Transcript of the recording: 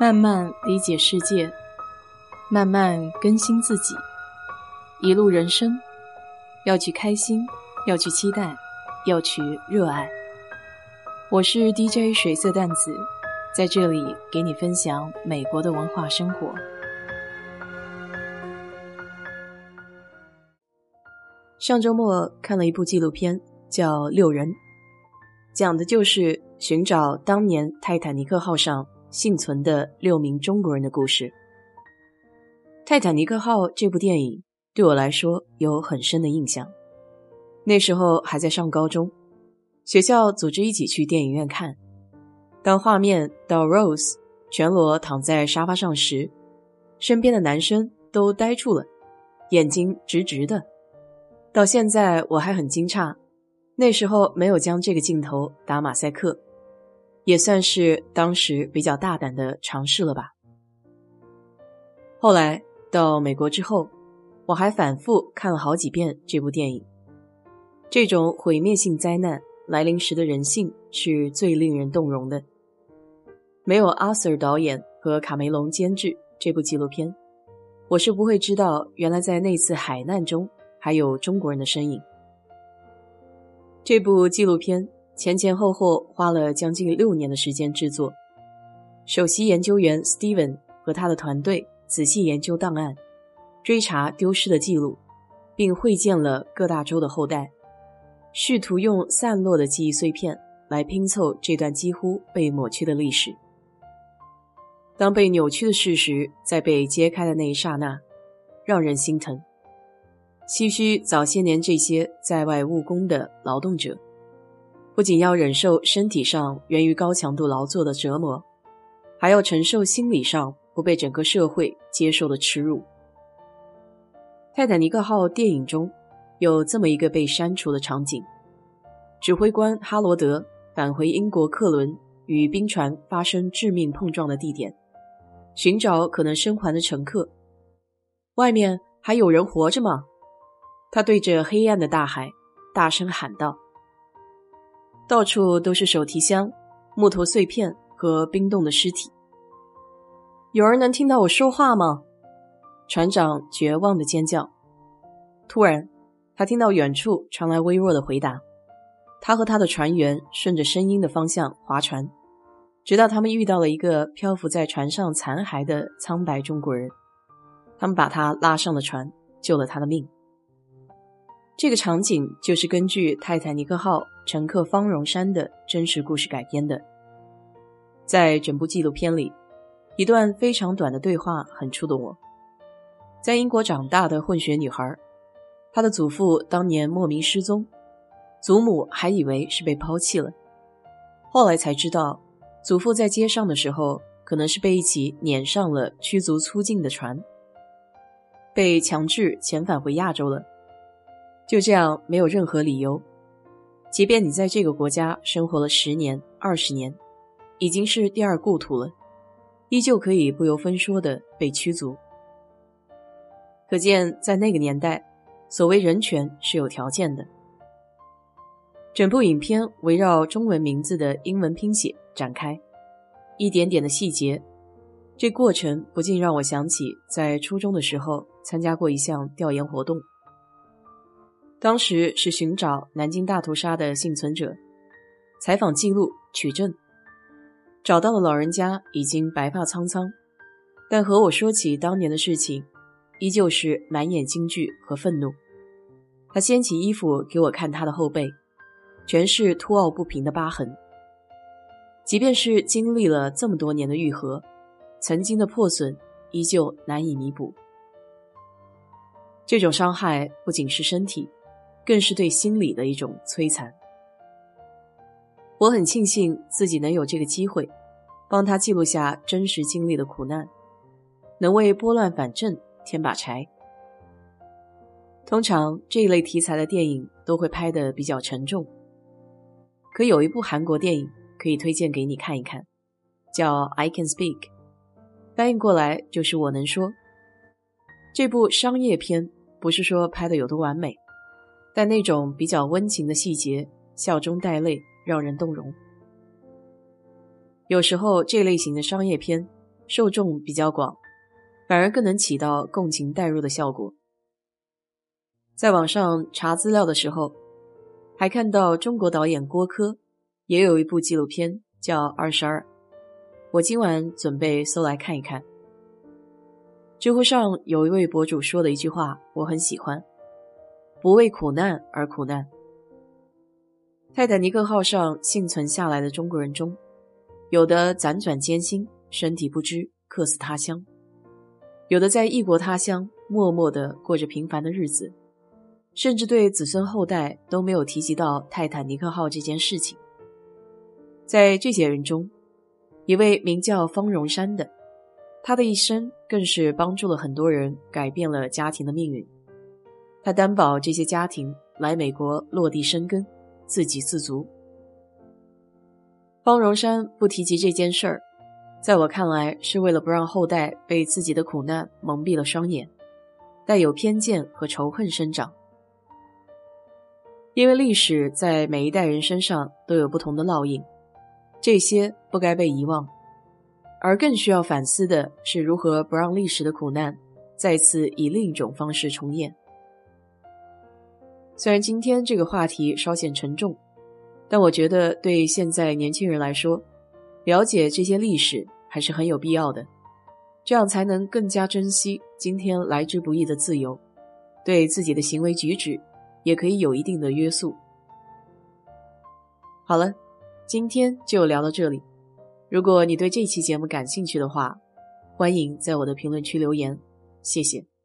慢慢理解世界，慢慢更新自己。一路人生，要去开心，要去期待，要去热爱。我是 DJ 水色淡子，在这里给你分享美国的文化生活。上周末看了一部纪录片，叫《六人》，讲的就是寻找当年泰坦尼克号上。幸存的六名中国人的故事，《泰坦尼克号》这部电影对我来说有很深的印象。那时候还在上高中，学校组织一起去电影院看。当画面到 Rose 全裸躺在沙发上时，身边的男生都呆住了，眼睛直直的。到现在我还很惊诧，那时候没有将这个镜头打马赛克。也算是当时比较大胆的尝试了吧。后来到美国之后，我还反复看了好几遍这部电影。这种毁灭性灾难来临时的人性是最令人动容的。没有阿 Sir 导演和卡梅隆监制这部纪录片，我是不会知道原来在那次海难中还有中国人的身影。这部纪录片。前前后后花了将近六年的时间制作，首席研究员 Steven 和他的团队仔细研究档案，追查丢失的记录，并会见了各大洲的后代，试图用散落的记忆碎片来拼凑这段几乎被抹去的历史。当被扭曲的事实在被揭开的那一刹那，让人心疼，唏嘘早些年这些在外务工的劳动者。不仅要忍受身体上源于高强度劳作的折磨，还要承受心理上不被整个社会接受的耻辱。泰坦尼克号电影中有这么一个被删除的场景：指挥官哈罗德返回英国客轮与冰船发生致命碰撞的地点，寻找可能生还的乘客。外面还有人活着吗？他对着黑暗的大海大声喊道。到处都是手提箱、木头碎片和冰冻的尸体。有人能听到我说话吗？船长绝望的尖叫。突然，他听到远处传来微弱的回答。他和他的船员顺着声音的方向划船，直到他们遇到了一个漂浮在船上残骸的苍白中国人。他们把他拉上了船，救了他的命。这个场景就是根据泰坦尼克号乘客方荣山的真实故事改编的。在整部纪录片里，一段非常短的对话很触动我。在英国长大的混血女孩，她的祖父当年莫名失踪，祖母还以为是被抛弃了，后来才知道，祖父在街上的时候可能是被一起撵上了驱逐出境的船，被强制遣返回亚洲了。就这样，没有任何理由。即便你在这个国家生活了十年、二十年，已经是第二故土了，依旧可以不由分说的被驱逐。可见，在那个年代，所谓人权是有条件的。整部影片围绕中文名字的英文拼写展开，一点点的细节，这过程不禁让我想起在初中的时候参加过一项调研活动。当时是寻找南京大屠杀的幸存者，采访记录取证，找到了老人家已经白发苍苍，但和我说起当年的事情，依旧是满眼惊惧和愤怒。他掀起衣服给我看，他的后背全是凸凹不平的疤痕，即便是经历了这么多年的愈合，曾经的破损依旧难以弥补。这种伤害不仅是身体。更是对心理的一种摧残。我很庆幸自己能有这个机会，帮他记录下真实经历的苦难，能为拨乱反正添把柴。通常这一类题材的电影都会拍得比较沉重，可有一部韩国电影可以推荐给你看一看，叫《I Can Speak》，翻译过来就是“我能说”。这部商业片不是说拍的有多完美。但那种比较温情的细节，笑中带泪，让人动容。有时候这类型的商业片受众比较广，反而更能起到共情代入的效果。在网上查资料的时候，还看到中国导演郭柯也有一部纪录片叫《二十二》，我今晚准备搜来看一看。知乎上有一位博主说的一句话，我很喜欢：“不为苦难而苦难。”泰坦尼克号上幸存下来的中国人中，有的辗转艰辛，身体不支，客死他乡；有的在异国他乡默默地过着平凡的日子。甚至对子孙后代都没有提及到泰坦尼克号这件事情。在这些人中，一位名叫方荣山的，他的一生更是帮助了很多人，改变了家庭的命运。他担保这些家庭来美国落地生根，自给自足。方荣山不提及这件事儿，在我看来，是为了不让后代被自己的苦难蒙蔽了双眼，带有偏见和仇恨生长。因为历史在每一代人身上都有不同的烙印，这些不该被遗忘，而更需要反思的是如何不让历史的苦难再次以另一种方式重演。虽然今天这个话题稍显沉重，但我觉得对现在年轻人来说，了解这些历史还是很有必要的，这样才能更加珍惜今天来之不易的自由，对自己的行为举止。也可以有一定的约束。好了，今天就聊到这里。如果你对这期节目感兴趣的话，欢迎在我的评论区留言，谢谢。